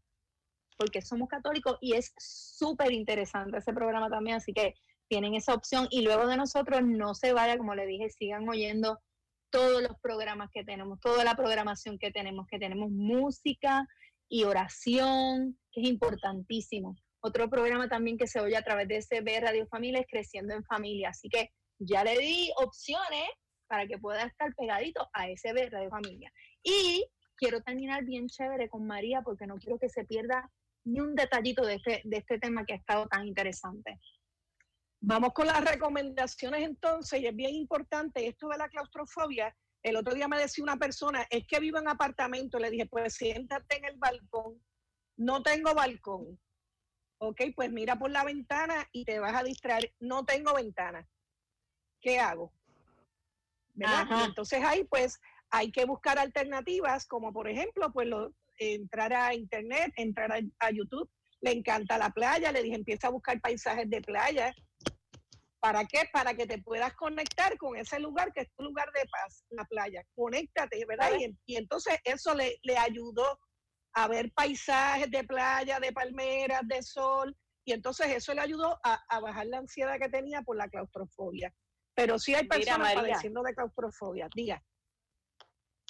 porque somos católicos y es súper interesante ese programa también, así que tienen esa opción y luego de nosotros no se vaya, como le dije, sigan oyendo todos los programas que tenemos, toda la programación que tenemos, que tenemos música y oración, que es importantísimo. Otro programa también que se oye a través de SB Radio Familia es Creciendo en Familia, así que ya le di opciones para que pueda estar pegadito a SB Radio Familia. Y quiero terminar bien chévere con María porque no quiero que se pierda ni un detallito de este, de este tema que ha estado tan interesante. Vamos con las recomendaciones entonces, y es bien importante esto de la claustrofobia. El otro día me decía una persona, es que vivo en apartamento, le dije, pues siéntate en el balcón. No tengo balcón. Ok, pues mira por la ventana y te vas a distraer. No tengo ventana. ¿Qué hago? Entonces ahí pues hay que buscar alternativas, como por ejemplo, pues lo- entrar a internet, entrar a, a YouTube. Le encanta la playa, le dije, empieza a buscar paisajes de playa. ¿Para qué? Para que te puedas conectar con ese lugar que es tu lugar de paz, la playa. Conéctate, ¿verdad? Y, y entonces eso le, le ayudó a ver paisajes de playa, de palmeras, de sol, y entonces eso le ayudó a, a bajar la ansiedad que tenía por la claustrofobia. Pero sí hay Mira, personas María. padeciendo de claustrofobia. Diga.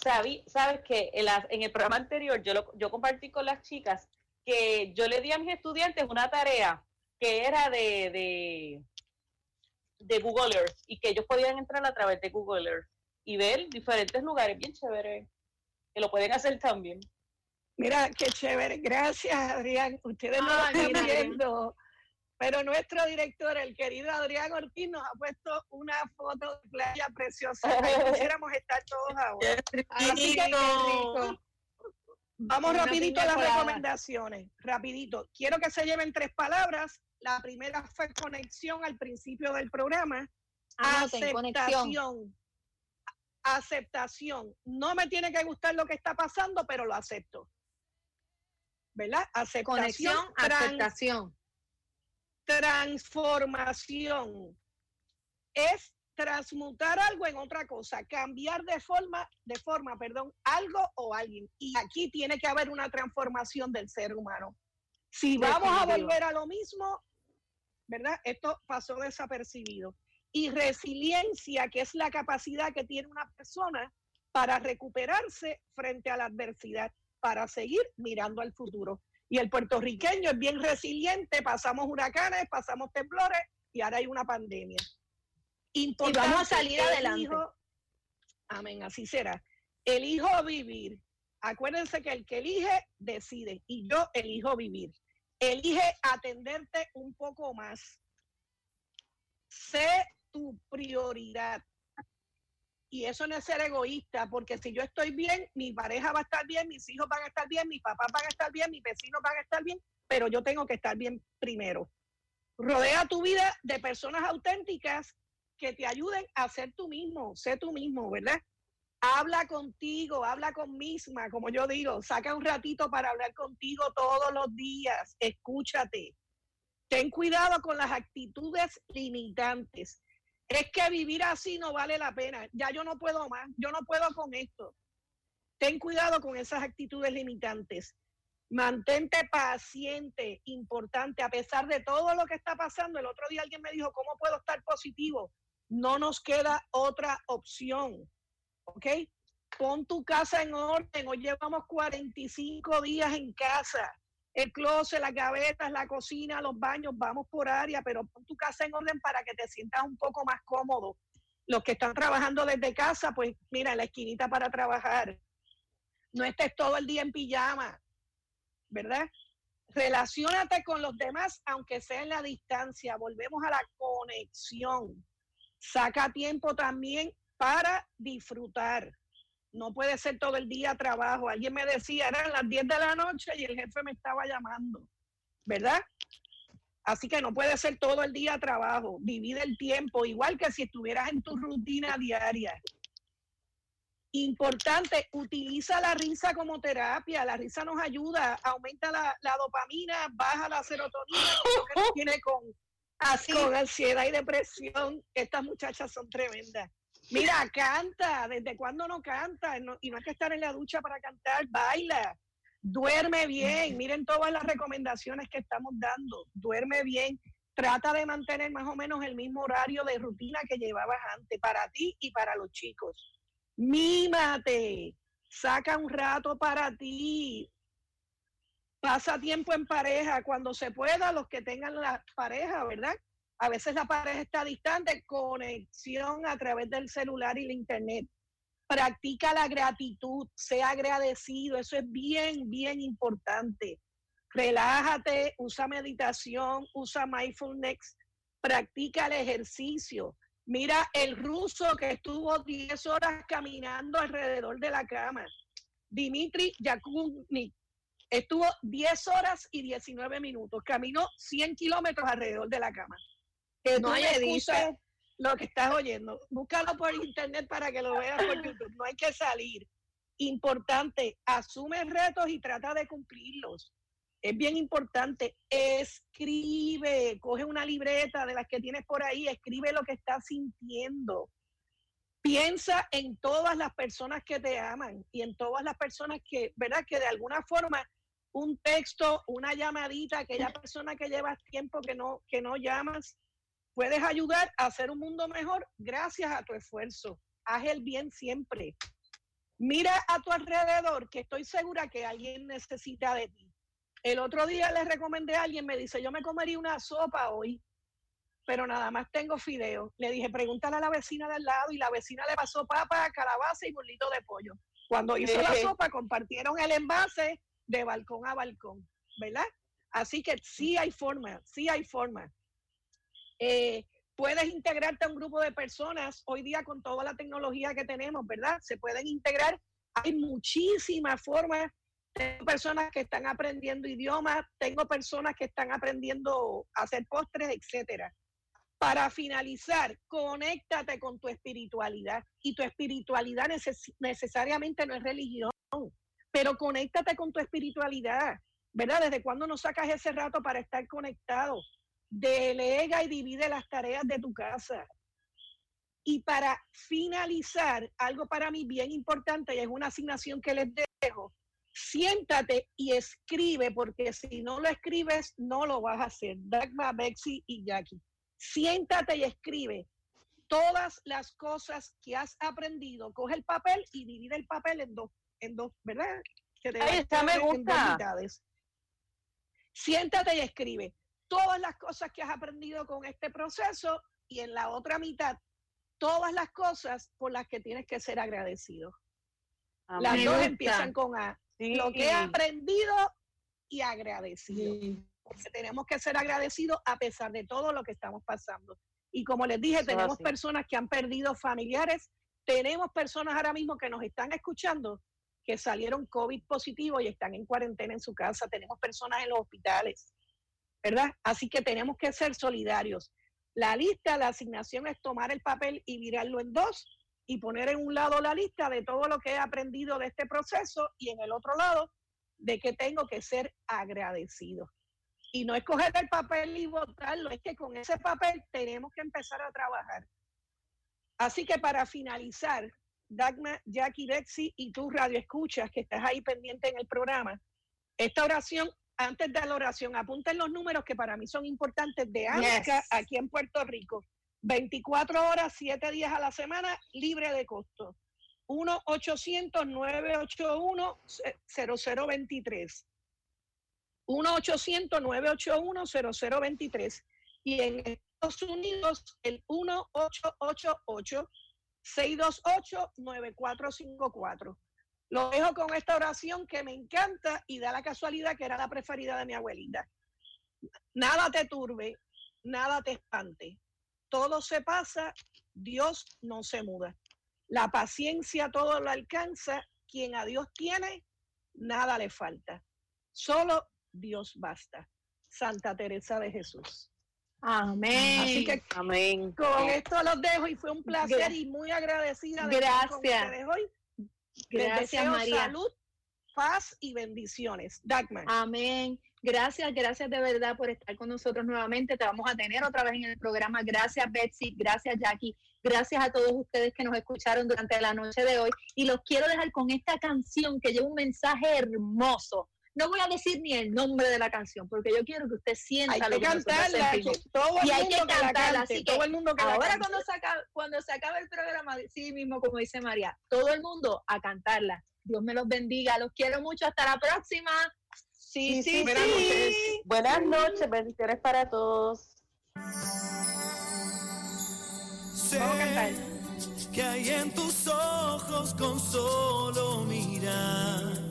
Sabí- sabes que en, la- en el programa anterior yo, lo- yo compartí con las chicas que yo le di a mis estudiantes una tarea que era de, de, de Google Earth y que ellos podían entrar a través de Google Earth y ver diferentes lugares bien chéveres que lo pueden hacer también. Mira, qué chévere. Gracias, Adrián. Ustedes no lo están viendo, pero nuestro director, el querido Adrián Ortiz, nos ha puesto una foto de playa preciosa. Ahí quisiéramos estar todos ahora. Así que, rico. Vamos rapidito a las recomendaciones. Rapidito. Quiero que se lleven tres palabras. La primera fue conexión al principio del programa. Anoten, conexión. Aceptación. Aceptación. No me tiene que gustar lo que está pasando, pero lo acepto. ¿Verdad? Aceptación. Conexión, aceptación. transformación. Es transmutar algo en otra cosa, cambiar de forma, de forma, perdón, algo o alguien. Y aquí tiene que haber una transformación del ser humano. Si vamos a volver a lo mismo, ¿verdad? Esto pasó desapercibido. Y resiliencia, que es la capacidad que tiene una persona para recuperarse frente a la adversidad, para seguir mirando al futuro. Y el puertorriqueño es bien resiliente, pasamos huracanes, pasamos temblores y ahora hay una pandemia. Importante, vamos a salir adelante. elijo- amén, así será. Elijo vivir. Acuérdense que el que elige, decide. Y yo elijo vivir. Elige atenderte un poco más. Sé tu prioridad. Y eso no es ser egoísta, porque si yo estoy bien, mi pareja va a estar bien, mis hijos van a estar bien, mis papás van a estar bien, mis vecinos van a estar bien, pero yo tengo que estar bien primero. Rodea tu vida de personas auténticas que te ayuden a ser tú mismo, sé tú mismo, ¿verdad? Habla contigo, habla con misma, como yo digo, saca un ratito para hablar contigo todos los días, escúchate. Ten cuidado con las actitudes limitantes. Es que vivir así no vale la pena. Ya yo no puedo más, yo no puedo con esto. Ten cuidado con esas actitudes limitantes. Mantente paciente, importante, a pesar de todo lo que está pasando. El otro día alguien me dijo, ¿cómo puedo estar positivo? No nos queda otra opción. ¿Ok? Pon tu casa en orden. Hoy llevamos 45 días en casa. El closet, las gavetas, la cocina, los baños, vamos por área, pero pon tu casa en orden para que te sientas un poco más cómodo. Los que están trabajando desde casa, pues mira, la esquinita para trabajar. No estés todo el día en pijama, ¿verdad? Relaciónate con los demás, aunque sea en la distancia. Volvemos a la conexión. Saca tiempo también para disfrutar. No puede ser todo el día trabajo. Alguien me decía, eran las 10 de la noche y el jefe me estaba llamando, ¿verdad? Así que no puede ser todo el día trabajo. Divide el tiempo, igual que si estuvieras en tu rutina diaria. Importante, utiliza la risa como terapia. La risa nos ayuda, aumenta la, la dopamina, baja la serotonina, que tiene con, Así. con ansiedad y depresión. Estas muchachas son tremendas. Mira, canta. ¿Desde cuándo no canta? Y no hay que estar en la ducha para cantar. Baila. Duerme bien. Miren todas las recomendaciones que estamos dando. Duerme bien. Trata de mantener más o menos el mismo horario de rutina que llevabas antes para ti y para los chicos. Mímate. Saca un rato para ti. Pasa tiempo en pareja cuando se pueda, los que tengan la pareja, ¿verdad? A veces la pareja está distante, conexión a través del celular y la internet. Practica la gratitud, sea agradecido, eso es bien, bien importante. Relájate, usa meditación, usa mindfulness, practica el ejercicio. Mira el ruso que estuvo 10 horas caminando alrededor de la cama. Dimitri Yakunik estuvo 10 horas y 19 minutos. Caminó 100 kilómetros alrededor de la cama. Que No hay me excusa dices. lo que estás oyendo. Búscalo por internet para que lo veas por YouTube. No hay que salir. Importante, asume retos y trata de cumplirlos. Es bien importante. Escribe, coge una libreta de las que tienes por ahí, escribe lo que estás sintiendo. Piensa en todas las personas que te aman y en todas las personas que, ¿verdad? Que de alguna forma un texto, una llamadita, aquella persona que llevas tiempo que no, que no llamas, puedes ayudar a hacer un mundo mejor gracias a tu esfuerzo. Haz el bien siempre. Mira a tu alrededor, que estoy segura que alguien necesita de ti. El otro día le recomendé a alguien, me dice, yo me comería una sopa hoy, pero nada más tengo fideo. Le dije, pregúntale a la vecina del lado y la vecina le pasó papa, calabaza y bolito de pollo. Cuando hizo la sopa, compartieron el envase de balcón a balcón, ¿verdad? Así que sí hay forma, sí hay forma. Eh, puedes integrarte a un grupo de personas hoy día con toda la tecnología que tenemos, ¿verdad? Se pueden integrar. Hay muchísimas formas. Tengo personas que están aprendiendo idiomas, tengo personas que están aprendiendo a hacer postres, etcétera. Para finalizar, conéctate con tu espiritualidad. Y tu espiritualidad neces- necesariamente no es religión, pero conéctate con tu espiritualidad, ¿verdad? ¿Desde cuándo no sacas ese rato para estar conectado? Delega y divide las tareas de tu casa. Y para finalizar, algo para mí bien importante y es una asignación que les dejo, siéntate y escribe, porque si no lo escribes, no lo vas a hacer. Dagma, Bexy y Jackie. Siéntate y escribe todas las cosas que has aprendido. Coge el papel y divide el papel en dos, en dos, ¿verdad? Que te Ahí está, me gusta. Siéntate y escribe todas las cosas que has aprendido con este proceso y en la otra mitad todas las cosas por las que tienes que ser agradecido. Las Me dos gusta. empiezan con A. Sí. Lo que he aprendido y agradecido. Porque tenemos que ser agradecidos a pesar de todo lo que estamos pasando. Y como les dije, Eso tenemos así. personas que han perdido familiares, tenemos personas ahora mismo que nos están escuchando que salieron COVID positivo y están en cuarentena en su casa, tenemos personas en los hospitales, ¿verdad? Así que tenemos que ser solidarios. La lista, la asignación es tomar el papel y virarlo en dos y poner en un lado la lista de todo lo que he aprendido de este proceso y en el otro lado de que tengo que ser agradecido. Y no es coger el papel y botarlo, es que con ese papel tenemos que empezar a trabajar. Así que para finalizar, Dagma, Jackie, Bexy y tú Radio Escuchas, que estás ahí pendiente en el programa, esta oración, antes de la oración, apunten los números que para mí son importantes de ANCA Yes. aquí en Puerto Rico. 24 horas, 7 días a la semana, libre de costo. 1-800-981-0023. 1-800-981-0023. Y en Estados Unidos, el 1-888-628-9454. Lo dejo con esta oración que me encanta y da la casualidad que era la preferida de mi abuelita. Nada te turbe, nada te espante. Todo se pasa, Dios no se muda. La paciencia todo lo alcanza. Quien a Dios tiene, nada le falta. Solo Dios basta. Santa Teresa de Jesús. Amén. Así que Amén. con esto los dejo y fue un placer Gra- y muy agradecida de estar con Gracias. ustedes hoy. Les Gracias, deseo María. salud, paz y bendiciones. Dagmar. Amén. Gracias, gracias de verdad por estar con nosotros nuevamente. Te vamos a tener otra vez en el programa. Gracias, Betsy. Gracias, Jackie. Gracias a todos ustedes que nos escucharon durante la noche de hoy. Y los quiero dejar con esta canción que lleva un mensaje hermoso. No voy a decir ni el nombre de la canción, porque yo quiero que usted sienta Hay lo que que cantarla. que todo el Y hay mundo que que la cantarla, cante, así que todo el mundo que Ahora cuando se, acabe, cuando se acabe el programa, sí mismo como dice María, todo el mundo a cantarla. Dios me los bendiga, los quiero mucho, hasta la próxima. Sí, sí, Buenas sí. noches. Buenas noches, bendiciones para todos. Sé Vamos a cantar. que hay en tus ojos con solo mirar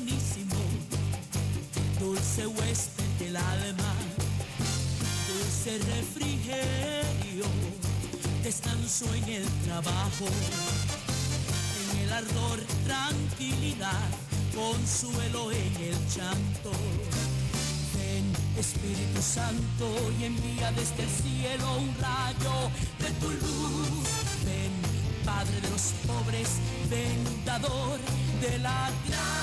buenísimo, dulce huésped del alma, dulce refrigerio, descanso en el trabajo, en el ardor tranquilidad, consuelo en el llanto. Ven Espíritu Santo y envía desde el cielo un rayo de tu luz. Ven Padre de los pobres, ven dador de la gracia